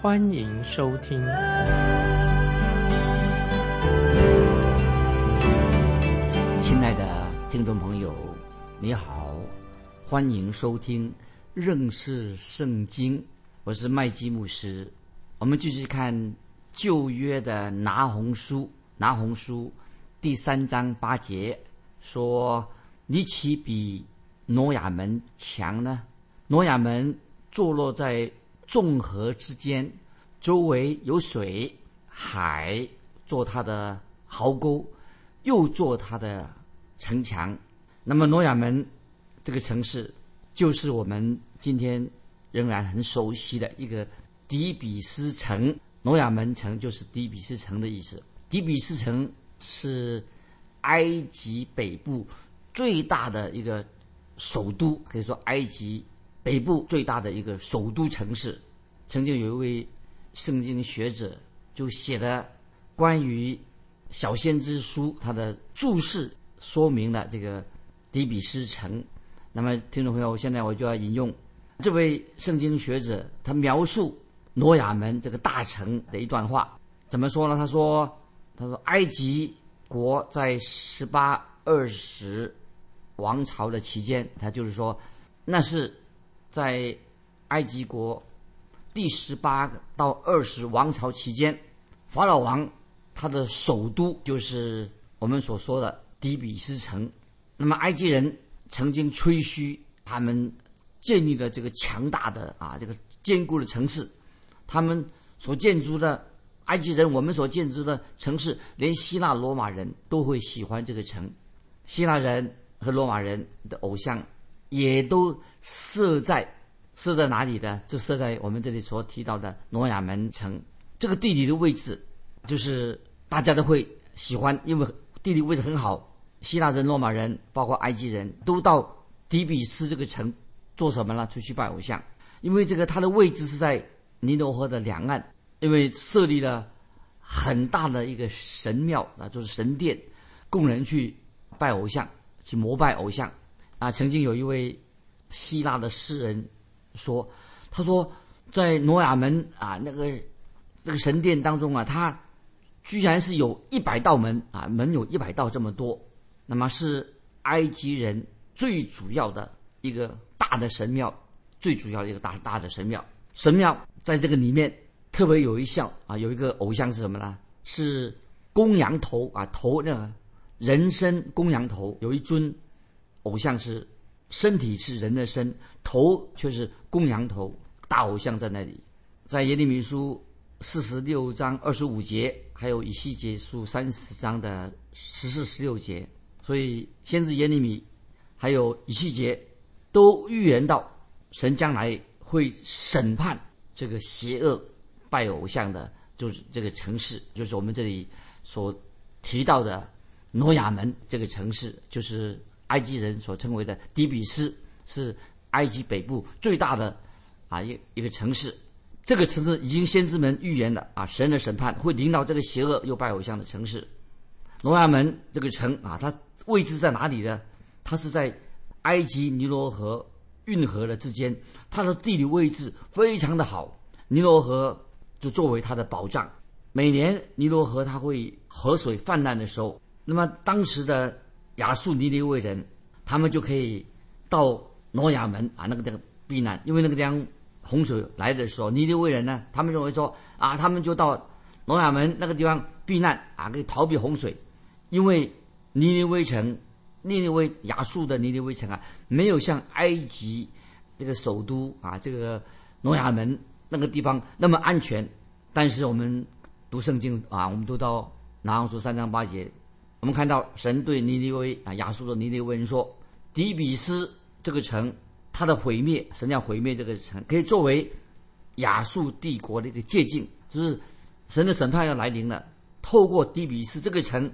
欢迎收听。亲爱的听众朋友，你好，欢迎收听认识圣经，我是麦基牧师。我们继续看旧约的拿红书，拿红书第三章八节。说你岂比挪亚门强呢？挪亚门坐落在众河之间，周围有水海做它的壕沟，又做它的城墙。那么诺亚门这个城市，就是我们今天仍然很熟悉的一个底比斯城。诺亚门城就是底比斯城的意思。底比斯城是。埃及北部最大的一个首都，可以说埃及北部最大的一个首都城市。曾经有一位圣经学者就写的关于小先知书，他的注释说明了这个底比斯城。那么，听众朋友，现在我就要引用这位圣经学者他描述挪亚门这个大城的一段话，怎么说呢？他说：“他说埃及。”国在十八二十王朝的期间，他就是说，那是在埃及国第十八到二十王朝期间，法老王他的首都就是我们所说的底比斯城。那么埃及人曾经吹嘘他们建立的这个强大的啊这个坚固的城市，他们所建筑的。埃及人，我们所建筑的城市，连希腊罗马人都会喜欢这个城。希腊人和罗马人的偶像，也都设在设在哪里的？就设在我们这里所提到的诺亚门城。这个地理的位置，就是大家都会喜欢，因为地理位置很好。希腊人、罗马人，包括埃及人都到底比斯这个城做什么呢？出去拜偶像。因为这个它的位置是在尼罗河的两岸。因为设立了很大的一个神庙啊，就是神殿，供人去拜偶像、去膜拜偶像。啊，曾经有一位希腊的诗人说：“他说在挪亚门啊那个这个神殿当中啊，他居然是有一百道门啊，门有一百道这么多。那么是埃及人最主要的一个大的神庙，最主要的一个大大的神庙。神庙在这个里面。”特别有一项啊，有一个偶像是什么呢？是公羊头啊，头那人身公羊头，有一尊偶像是身体是人的身，头却是公羊头，大偶像在那里。在耶利米书四十六章二十五节，还有以西结书三十章的十四十六节，所以先知耶利米还有以西结都预言到神将来会审判这个邪恶。拜偶像的，就是这个城市，就是我们这里所提到的诺亚门这个城市，就是埃及人所称为的底比斯，是埃及北部最大的啊一一个城市。这个城市已经先知们预言了啊，神的审判会临到这个邪恶又拜偶像的城市。罗亚门这个城啊，它位置在哪里呢？它是在埃及尼罗河运河的之间，它的地理位置非常的好，尼罗河。就作为它的保障，每年尼罗河它会河水泛滥的时候，那么当时的亚述尼尼微人，他们就可以到挪亚门啊那个地方避难，因为那个地方洪水来的时候，尼尼微人呢，他们认为说啊，他们就到挪亚门那个地方避难啊，可以逃避洪水，因为尼尼微城，尼尼微亚述的尼尼微城啊，没有像埃及这个首都啊这个挪亚门。那个地方那么安全，但是我们读圣经啊，我们读到拿红书三章八节，我们看到神对尼尼微啊亚述的尼尼微人说：“底比斯这个城，它的毁灭，神要毁灭这个城，可以作为亚述帝国的一个借鉴，就是神的审判要来临了。透过底比斯这个城，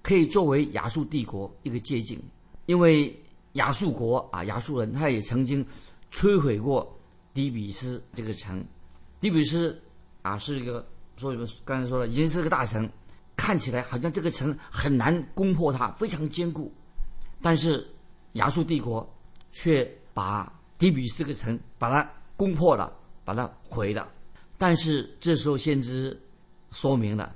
可以作为亚述帝国一个借鉴，因为亚述国啊，亚述人他也曾经摧毁过底比斯这个城。底比斯啊，是一个说什么？刚才说了，已经是个大城，看起来好像这个城很难攻破它，非常坚固。但是亚述帝国却把底比斯这个城把它攻破了，把它毁了。但是这时候先知说明了。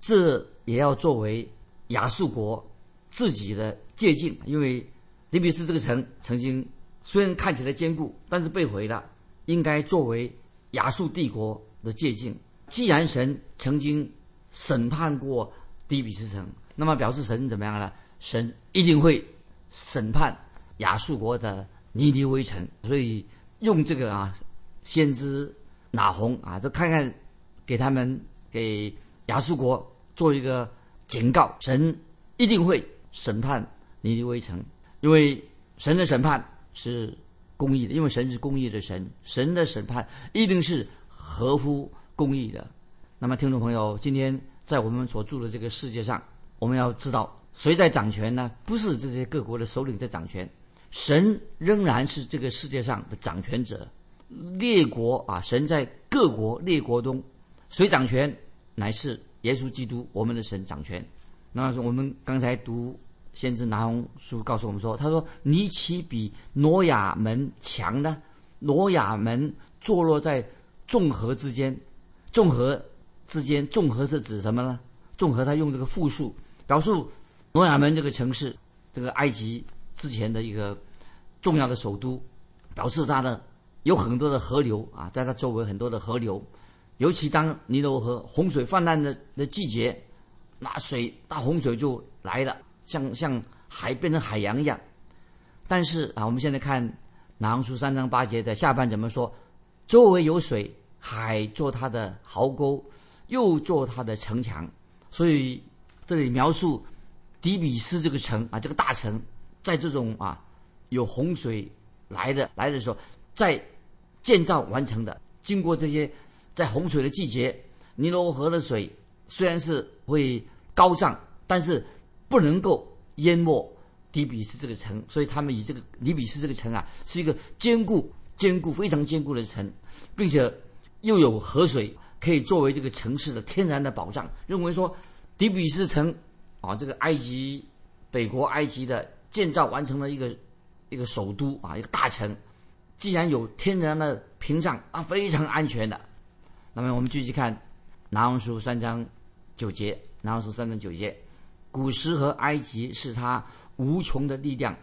这也要作为亚述国自己的借鉴，因为底比斯这个城曾经虽然看起来坚固，但是被毁了，应该作为亚述帝国的借鉴。既然神曾经审判过底比斯城，那么表示神怎么样呢？神一定会审判亚述国的尼尼微城。所以用这个啊，先知拿红啊，就看看给他们给亚述国。做一个警告，神一定会审判尼尼微城，因为神的审判是公义的，因为神是公义的神，神的审判一定是合乎公义的。那么，听众朋友，今天在我们所住的这个世界上，我们要知道谁在掌权呢？不是这些各国的首领在掌权，神仍然是这个世界上的掌权者。列国啊，神在各国列国中，谁掌权乃是。耶稣基督，我们的神掌权。那是我们刚才读先知拿红书告诉我们说，他说：“尼奇比挪亚门强呢？挪亚门坐落在众河之间，众河之间，众河是指什么呢？众河他用这个复数表述挪亚门这个城市，这个埃及之前的一个重要的首都，表示它的有很多的河流啊，在它周围很多的河流。”尤其当尼罗河洪水泛滥的的季节，那水大洪水就来了，像像海变成海洋一样。但是啊，我们现在看南昂书三章八节的下半怎么说？周围有水，海做它的壕沟，又做它的城墙。所以这里描述底比斯这个城啊，这个大城，在这种啊有洪水来的来的时候，在建造完成的，经过这些。在洪水的季节，尼罗河的水虽然是会高涨，但是不能够淹没底比斯这个城，所以他们以这个底比斯这个城啊，是一个坚固、坚固、非常坚固的城，并且又有河水可以作为这个城市的天然的保障。认为说，底比斯城啊，这个埃及北国埃及的建造完成了一个一个首都啊，一个大城，既然有天然的屏障，啊，非常安全的。那么我们继续看《拿红书》三章九节，《拿红书》三章九节，古时和埃及是他无穷的力量，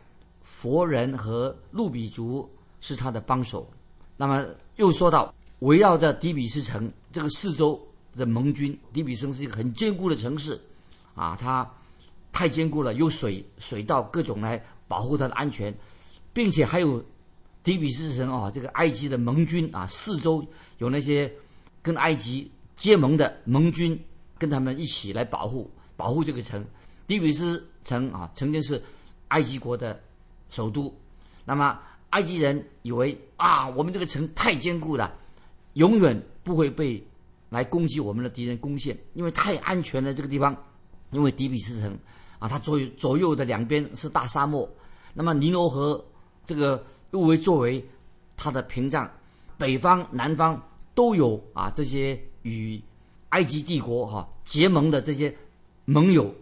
佛人和路比族是他的帮手。那么又说到围绕着底比斯城这个四周的盟军，底比斯城是一个很坚固的城市，啊，它太坚固了，有水水道各种来保护它的安全，并且还有底比斯城啊，这个埃及的盟军啊，四周有那些。跟埃及结盟的盟军，跟他们一起来保护保护这个城，底比斯城啊，曾经是埃及国的首都。那么埃及人以为啊，我们这个城太坚固了，永远不会被来攻击我们的敌人攻陷，因为太安全了这个地方。因为底比斯城啊，它左右左右的两边是大沙漠，那么尼罗河这个又为作为它的屏障，北方南方。都有啊，这些与埃及帝国哈结盟的这些盟友，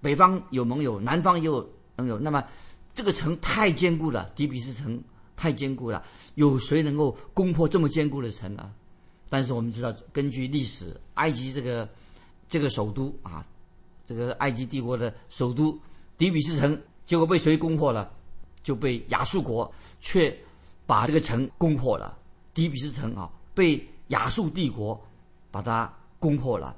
北方有盟友，南方也有盟友。那么这个城太坚固了，底比斯城太坚固了，有谁能够攻破这么坚固的城呢？但是我们知道，根据历史，埃及这个这个首都啊，这个埃及帝国的首都底比斯城，结果被谁攻破了？就被亚述国，却把这个城攻破了。底比斯城啊。被亚述帝国把它攻破了，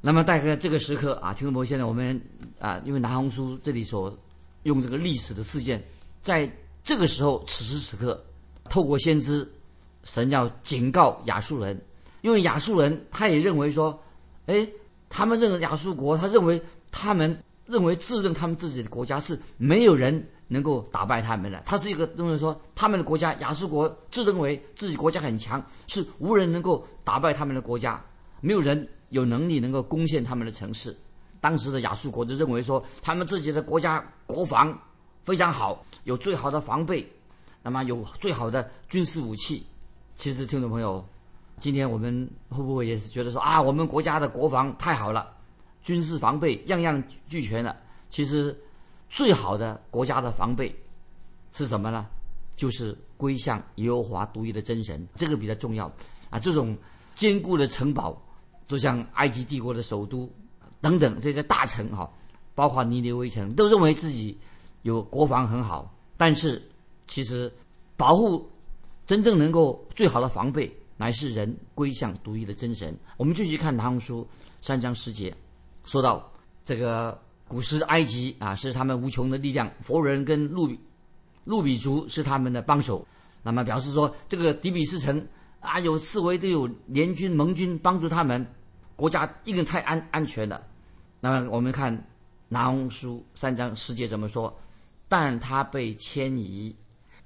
那么大概这个时刻啊，听众朋友，现在我们啊，因为南红书这里所用这个历史的事件，在这个时候，此时此刻，透过先知，神要警告亚述人，因为亚述人他也认为说，哎，他们认为亚述国，他认为他们认为自认他们自己的国家是没有人。能够打败他们的，他是一个认为说他们的国家亚述国自认为自己国家很强，是无人能够打败他们的国家，没有人有能力能够攻陷他们的城市。当时的亚述国就认为说，他们自己的国家国防非常好，有最好的防备，那么有最好的军事武器。其实，听众朋友，今天我们会不会也是觉得说啊，我们国家的国防太好了，军事防备样样俱全了？其实，最好的国家的防备是什么呢？就是归向耶和华独一的真神，这个比较重要啊。这种坚固的城堡，就像埃及帝国的首都。等等这些大城哈，包括尼尼微城，都认为自己有国防很好，但是其实保护真正能够最好的防备，乃是人归向独一的真神。我们继续看《拿红书》三章十节，说到这个古时埃及啊，是他们无穷的力量，佛人跟路比路比族是他们的帮手，那么表示说这个底比斯城啊，有四围都有联军盟军帮助他们。国家一定太安安全了。那么我们看《拿红书》三章十节怎么说？但他被迁移，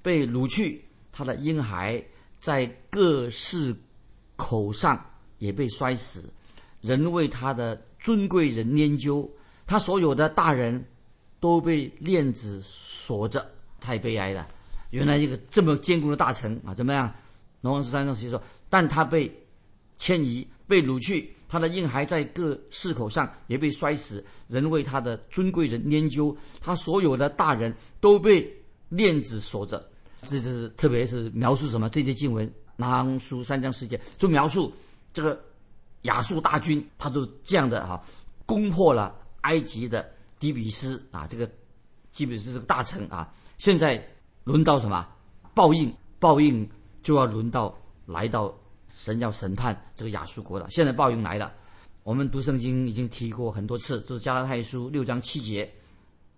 被掳去，他的婴孩在各市口上也被摔死，人为他的尊贵人研究，他所有的大人都被链子锁着，太悲哀了。原来一个这么坚固的大城啊，怎么样？《拿红书》三章十节说：但他被迁移，被掳去。他的婴孩在各市口上也被摔死，人为他的尊贵人研究，他所有的大人都被链子锁着。这是特别是描述什么？这些经文，南书三章世界，就描述这个亚述大军，他就这样的哈，攻破了埃及的底比斯啊，这个基本是这个大城啊。现在轮到什么？报应，报应就要轮到来到。神要审判这个亚述国了，现在报应来了。我们读圣经已经提过很多次，就是加拉太书六章七节。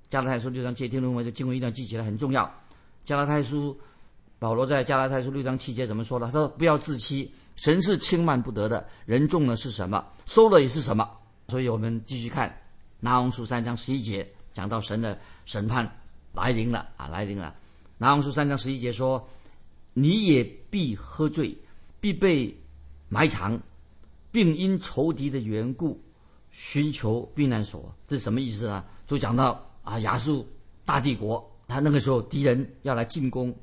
加拉太书六章七节，听众朋友这经文一定要记起来，很重要。加拉太书保罗在加拉太书六章七节怎么说的？他说：“不要自欺，神是轻慢不得的。人种的是什么，收了也是什么。”所以我们继续看拿红书三章十一节，讲到神的审判来临了啊，来临了。拿红书三章十一节说：“你也必喝醉。”必被埋藏，并因仇敌的缘故寻求避难所。这是什么意思呢？就讲到啊，亚述大帝国，他那个时候敌人要来进攻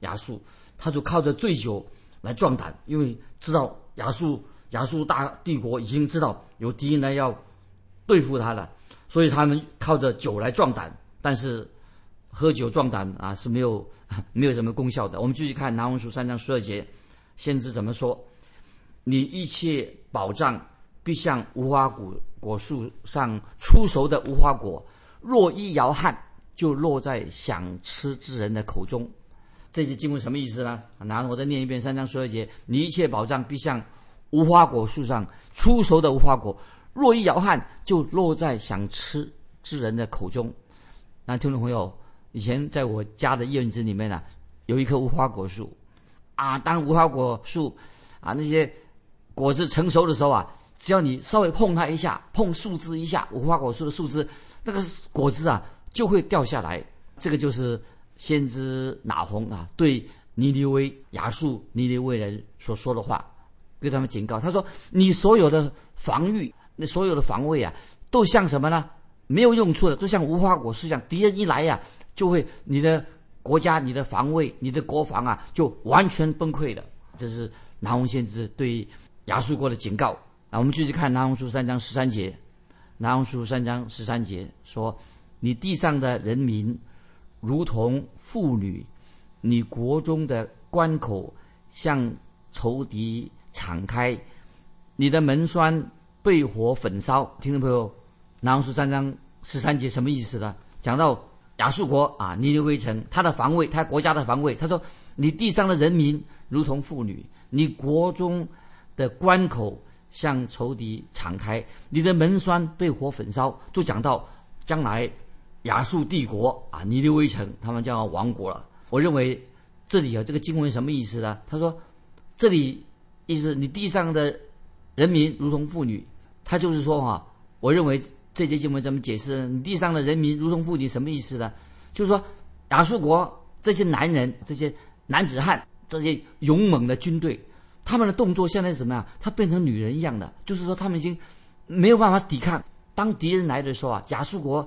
亚述，他就靠着醉酒来壮胆，因为知道亚述亚述大帝国已经知道有敌人来要对付他了，所以他们靠着酒来壮胆。但是喝酒壮胆啊是没有没有什么功效的。我们继续看《南文书》三章十二节。先知怎么说？你一切宝藏必像无花果果树上出熟的无花果，若一摇撼，就落在想吃之人的口中。这些经文什么意思呢？拿我再念一遍三章十二节：你一切宝藏必像无花果树上出熟的无花果，若一摇撼，就落在想吃之人的口中。那听众朋友，以前在我家的院子里面呢，有一棵无花果树。啊，当无花果树啊那些果子成熟的时候啊，只要你稍微碰它一下，碰树枝一下，无花果树的树枝，那个果子啊就会掉下来。这个就是先知拿红啊对尼尼微亚述尼尼微人所说的话，给他们警告。他说：“你所有的防御，那所有的防卫啊，都像什么呢？没有用处的，都像无花果树一样。敌人一来呀，就会你的。”国家，你的防卫，你的国防啊，就完全崩溃了。这是南红先知对亚述国的警告。啊我们继续看南红书三章十三节。南红书三章十三节说：“你地上的人民如同妇女，你国中的关口向仇敌敞开，你的门栓被火焚烧。”听众朋友，南红书三章十三节什么意思呢？讲到。亚述国啊，尼尼微城，他的防卫，他国家的防卫。他说：“你地上的人民如同妇女，你国中的关口向仇敌敞开，你的门栓被火焚烧。”就讲到将来亚述帝国啊，尼尼微城他们将要亡国了。我认为这里啊，这个经文什么意思呢？他说：“这里意思你地上的人民如同妇女。”他就是说哈，我认为。这节经文怎么解释？地上的人民如同妇女，什么意思呢？就是说，亚述国这些男人、这些男子汉、这些勇猛的军队，他们的动作现在是怎么样？他变成女人一样的，就是说他们已经没有办法抵抗。当敌人来的时候啊，亚述国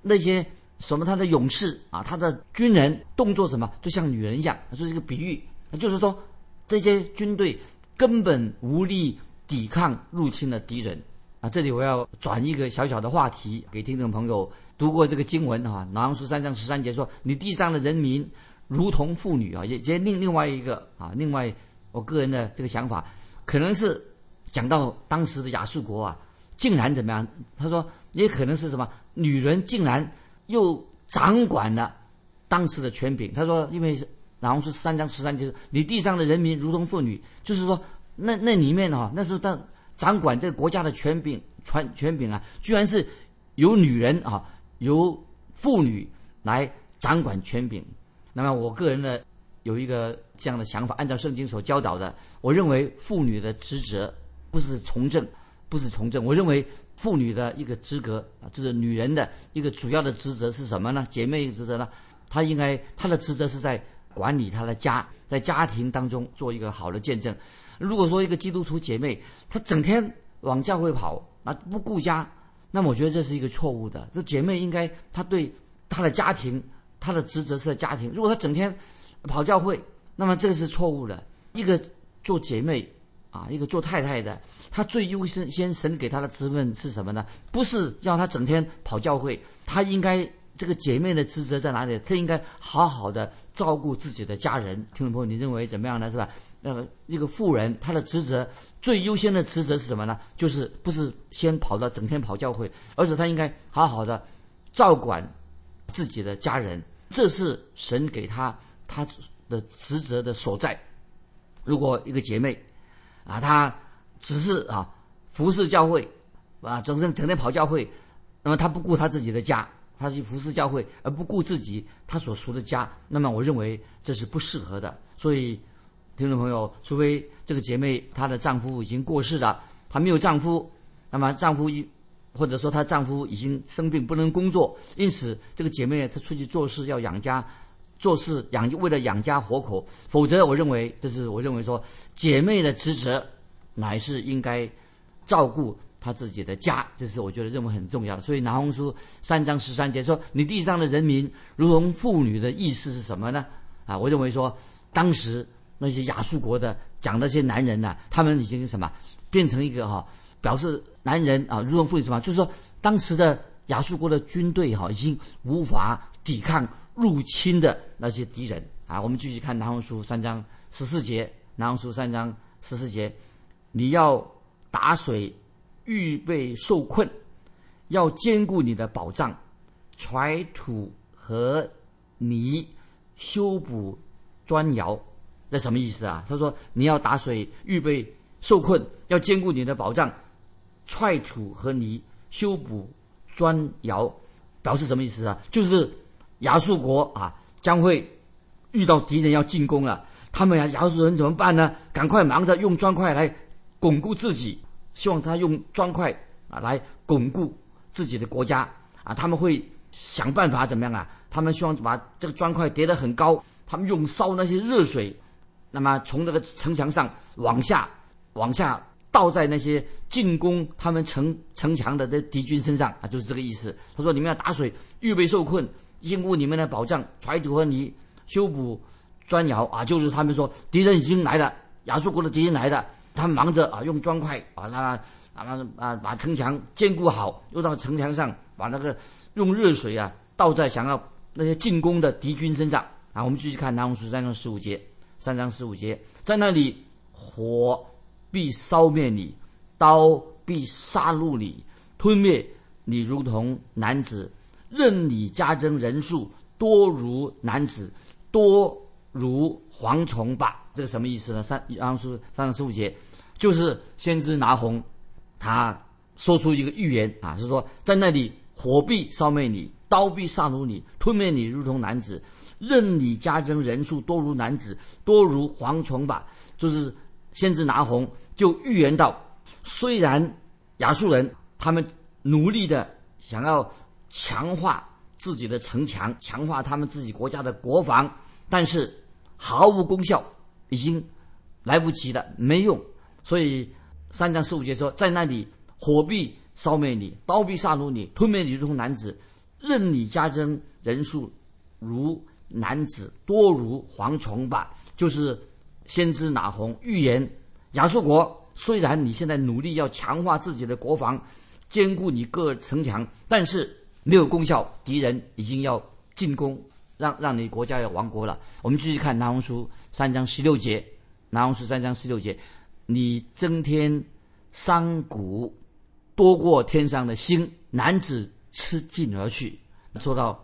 那些什么他的勇士啊，他的军人动作什么，就像女人一样。这是一个比喻，就是说这些军队根本无力抵抗入侵的敌人啊。这里我要转一个小小的话题给听众朋友。读过这个经文啊，《南阳书》三章十三节说：“你地上的人民如同妇女啊。”也也另另外一个啊，另外我个人的这个想法，可能是讲到当时的亚述国啊，竟然怎么样？他说也可能是什么？女人竟然又掌管了当时的权柄。他说，因为《南阳书》三章十三节说，你地上的人民如同妇女，就是说那那里面啊，那时候当掌管这个国家的权柄权权柄啊，居然是由女人啊。由妇女来掌管权柄，那么我个人呢有一个这样的想法，按照圣经所教导的，我认为妇女的职责不是从政，不是从政。我认为妇女的一个资格啊，就是女人的一个主要的职责是什么呢？姐妹职责呢？她应该她的职责是在管理她的家，在家庭当中做一个好的见证。如果说一个基督徒姐妹她整天往教会跑，啊不顾家。那么我觉得这是一个错误的。这姐妹应该她对她的家庭，她的职责是在家庭。如果她整天跑教会，那么这个是错误的。一个做姐妹啊，一个做太太的，她最优先先神给她的职分是什么呢？不是要她整天跑教会，她应该这个姐妹的职责在哪里？她应该好好的照顾自己的家人。听众朋友，你认为怎么样呢？是吧？那么一个妇人，她的职责最优先的职责是什么呢？就是不是先跑到整天跑教会，而是她应该好好的照管自己的家人，这是神给她她的职责的所在。如果一个姐妹啊，她只是啊服侍教会啊，整天整天跑教会，那么她不顾她自己的家，她去服侍教会而不顾自己她所属的家，那么我认为这是不适合的。所以。听众朋友，除非这个姐妹她的丈夫已经过世了，她没有丈夫，那么丈夫一或者说她丈夫已经生病不能工作，因此这个姐妹她出去做事要养家，做事养为了养家活口，否则我认为这是我认为说姐妹的职责乃是应该照顾她自己的家，这是我觉得认为很重要的。所以拿红书三章十三节说：“你地上的人民如同妇女”的意思是什么呢？啊，我认为说当时。那些亚述国的讲那些男人呢，他们已经什么变成一个哈，表示男人啊如同妇女什么，就是说当时的亚述国的军队哈已经无法抵抗入侵的那些敌人啊。我们继续看南红书三章十四节，南红书三章十四节，你要打水预备受困，要兼顾你的宝藏，揣土和泥修补砖窑。这什么意思啊？他说你要打水预备受困，要兼顾你的保障，踹土和泥修补砖窑，表示什么意思啊？就是亚述国啊将会遇到敌人要进攻了，他们呀亚述人怎么办呢？赶快忙着用砖块来巩固自己，希望他用砖块啊来巩固自己的国家啊，他们会想办法怎么样啊？他们希望把这个砖块叠得很高，他们用烧那些热水。那么从这个城墙上往下，往下倒在那些进攻他们城城墙的这敌军身上啊，就是这个意思。他说：“你们要打水，预备受困，兼顾你们的保障，揣土和泥，修补砖窑啊。”就是他们说敌人已经来了，亚述国的敌人来了，他们忙着啊用砖块把那啊啊把城墙坚固好，又到城墙上把那个用热水啊倒在想要那些进攻的敌军身上啊。我们继续看南红书三章十五节。三章十五节，在那里火必烧灭你，刀必杀戮你，吞灭你，如同男子；任你加增人数，多如男子，多如蝗虫吧。这个什么意思呢？三章书三章十五节，就是先知拿红，他说出一个预言啊，是说在那里火必烧灭你，刀必杀戮你，吞灭你，如同男子。任你加增人数多如男子，多如蝗虫吧。就是先知拿红就预言到，虽然亚述人他们努力的想要强化自己的城墙，强化他们自己国家的国防，但是毫无功效，已经来不及了，没用。所以三章十五节说，在那里火必烧灭你，刀必杀戮你，吞灭你如同男子，任你加增人数如男子，多如蝗虫吧。就是先知拿红预言亚述国。虽然你现在努力要强化自己的国防，坚固你各城墙，但是没有功效，敌人已经要进攻，让让你国家要亡国了。我们继续看《南红书》三章十六节，《南红书》三章十六节，你增添山谷多过天上的星，男子吃尽而去。说到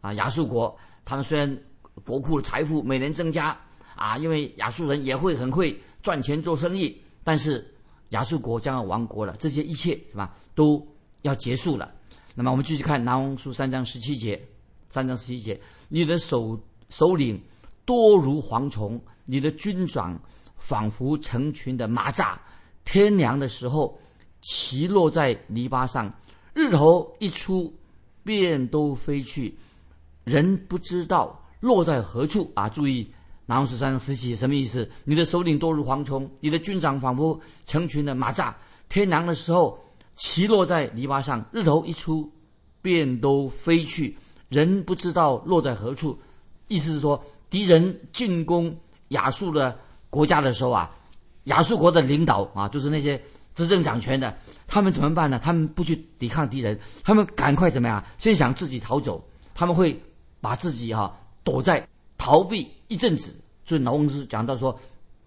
啊，亚述国，他们虽然国库的财富每年增加啊，因为亚述人也会很会赚钱做生意。但是亚述国将要亡国了，这些一切是吧都要结束了。那么我们继续看南红书三章十七节，三章十七节，你的首首领多如蝗虫，你的军长仿佛成群的蚂蚱。天凉的时候，骑落在泥巴上，日头一出，便都飞去，人不知道落在何处啊！注意。南红十三十七什么意思？你的首领多如蝗虫，你的军长仿佛成群的蚂蚱。天凉的时候，骑落在篱笆上，日头一出，便都飞去，人不知道落在何处。意思是说，敌人进攻亚述的国家的时候啊，亚述国的领导啊，就是那些执政掌权的，他们怎么办呢？他们不去抵抗敌人，他们赶快怎么样？先想自己逃走，他们会把自己哈躲在。逃避一阵子，所以老公是讲到说，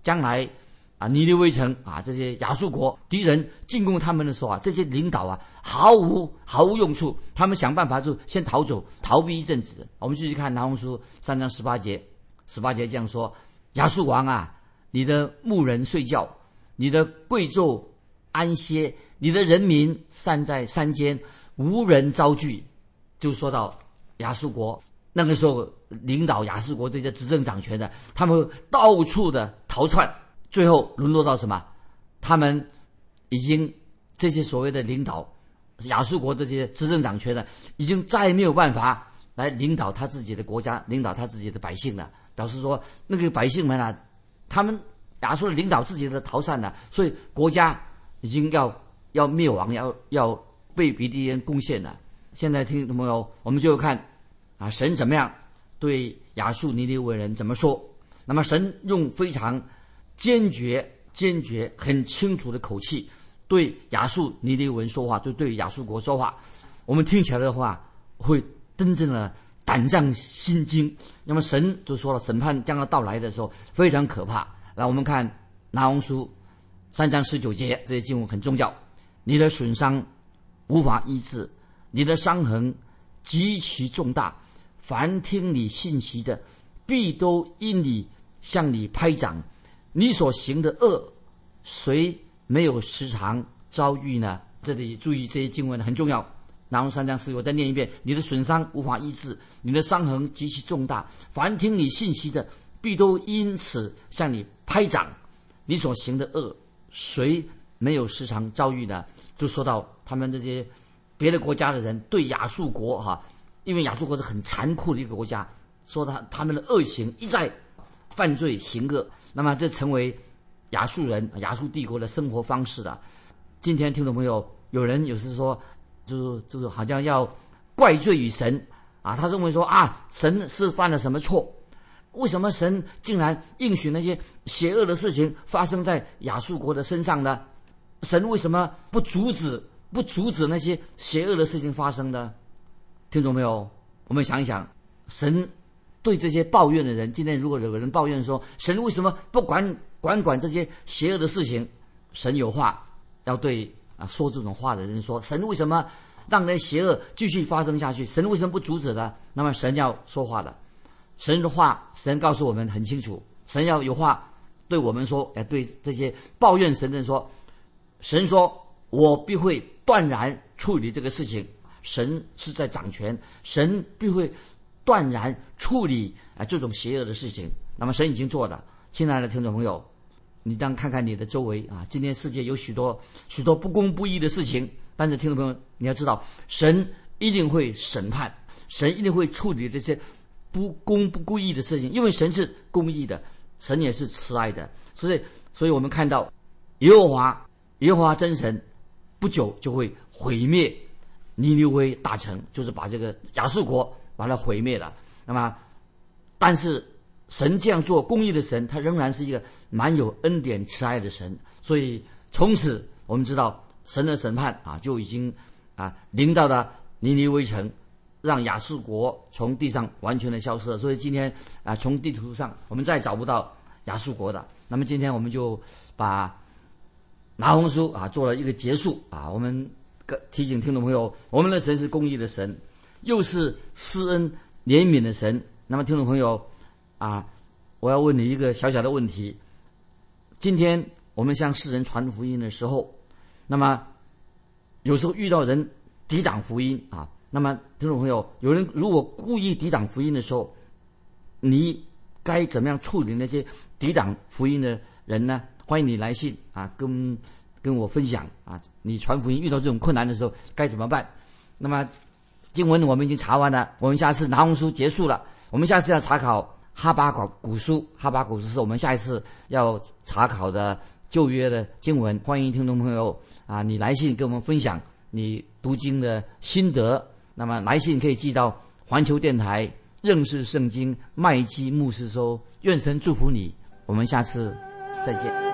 将来啊，尼尼微城啊，这些亚述国敌人进攻他们的时候啊，这些领导啊，毫无毫无用处，他们想办法就先逃走，逃避一阵子。我们继续看南红书三章十八节，十八节这样说：亚述王啊，你的牧人睡觉，你的贵胄安歇，你的人民散在山间，无人遭拒。就说到亚述国。那个时候，领导亚述国这些执政掌权的，他们到处的逃窜，最后沦落到什么？他们已经这些所谓的领导亚述国这些执政掌权的，已经再也没有办法来领导他自己的国家，领导他自己的百姓了。表示说，那个百姓们啊，他们亚述的领导自己的逃散了，所以国家已经要要灭亡，要要被别敌人攻陷了。现在听众朋友，我们就看。啊，神怎么样对亚述尼尼微人怎么说？那么神用非常坚决、坚决、很清楚的口气对亚述尼尼文说话，就对亚述国说话。我们听起来的话，会真正的胆战心惊。那么神就说了，审判将要到来的时候非常可怕。来，我们看拿红书三章十九节，这些经文很重要。你的损伤无法医治，你的伤痕极其重大。凡听你信息的，必都因你向你拍掌。你所行的恶，谁没有时常遭遇呢？这里注意这些经文很重要。南无三章四，我再念一遍：你的损伤无法医治，你的伤痕极其重大。凡听你信息的，必都因此向你拍掌。你所行的恶，谁没有时常遭遇呢？就说到他们这些别的国家的人对亚述国哈。因为亚述国是很残酷的一个国家，说他他们的恶行一再犯罪行恶，那么这成为亚述人亚述帝国的生活方式了。今天听众朋友，有人有时说，就是就是好像要怪罪于神啊，他认为说啊，神是犯了什么错？为什么神竟然应许那些邪恶的事情发生在亚述国的身上呢？神为什么不阻止不阻止那些邪恶的事情发生呢？听懂没有？我们想一想，神对这些抱怨的人，今天如果有人抱怨说，神为什么不管管管这些邪恶的事情？神有话要对啊说这种话的人说，神为什么让那邪恶继续发生下去？神为什么不阻止呢？那么神要说话的，神的话，神告诉我们很清楚，神要有话对我们说，哎，对这些抱怨神的人说，神说我必会断然处理这个事情。神是在掌权，神必会断然处理啊这种邪恶的事情。那么神已经做了，亲爱的听众朋友，你当看看你的周围啊，今天世界有许多许多不公不义的事情，但是听众朋友你要知道，神一定会审判，神一定会处理这些不公不故意的事情，因为神是公义的，神也是慈爱的，所以，所以我们看到耶和华，耶和华真神，不久就会毁灭尼尼微大城，就是把这个亚述国把它毁灭了。那么，但是神这样做公义的神，他仍然是一个蛮有恩典慈爱的神。所以从此我们知道神的审判啊，就已经啊临到了尼尼微城。让亚述国从地上完全的消失了，所以今天啊，从地图上我们再找不到亚述国的。那么今天我们就把拿红书啊做了一个结束啊。我们提醒听众朋友，我们的神是公义的神，又是施恩怜悯的神。那么听众朋友啊，我要问你一个小小的问题：今天我们向世人传福音的时候，那么有时候遇到人抵挡福音啊。那么，听众朋友，有人如果故意抵挡福音的时候，你该怎么样处理那些抵挡福音的人呢？欢迎你来信啊，跟跟我分享啊，你传福音遇到这种困难的时候该怎么办？那么经文我们已经查完了，我们下次拿红书结束了，我们下次要查考哈巴古古书，哈巴古书是我们下一次要查考的旧约的经文。欢迎听众朋友啊，你来信跟我们分享你读经的心得。那么来信可以寄到环球电台认识圣经麦基牧师收，愿神祝福你，我们下次再见。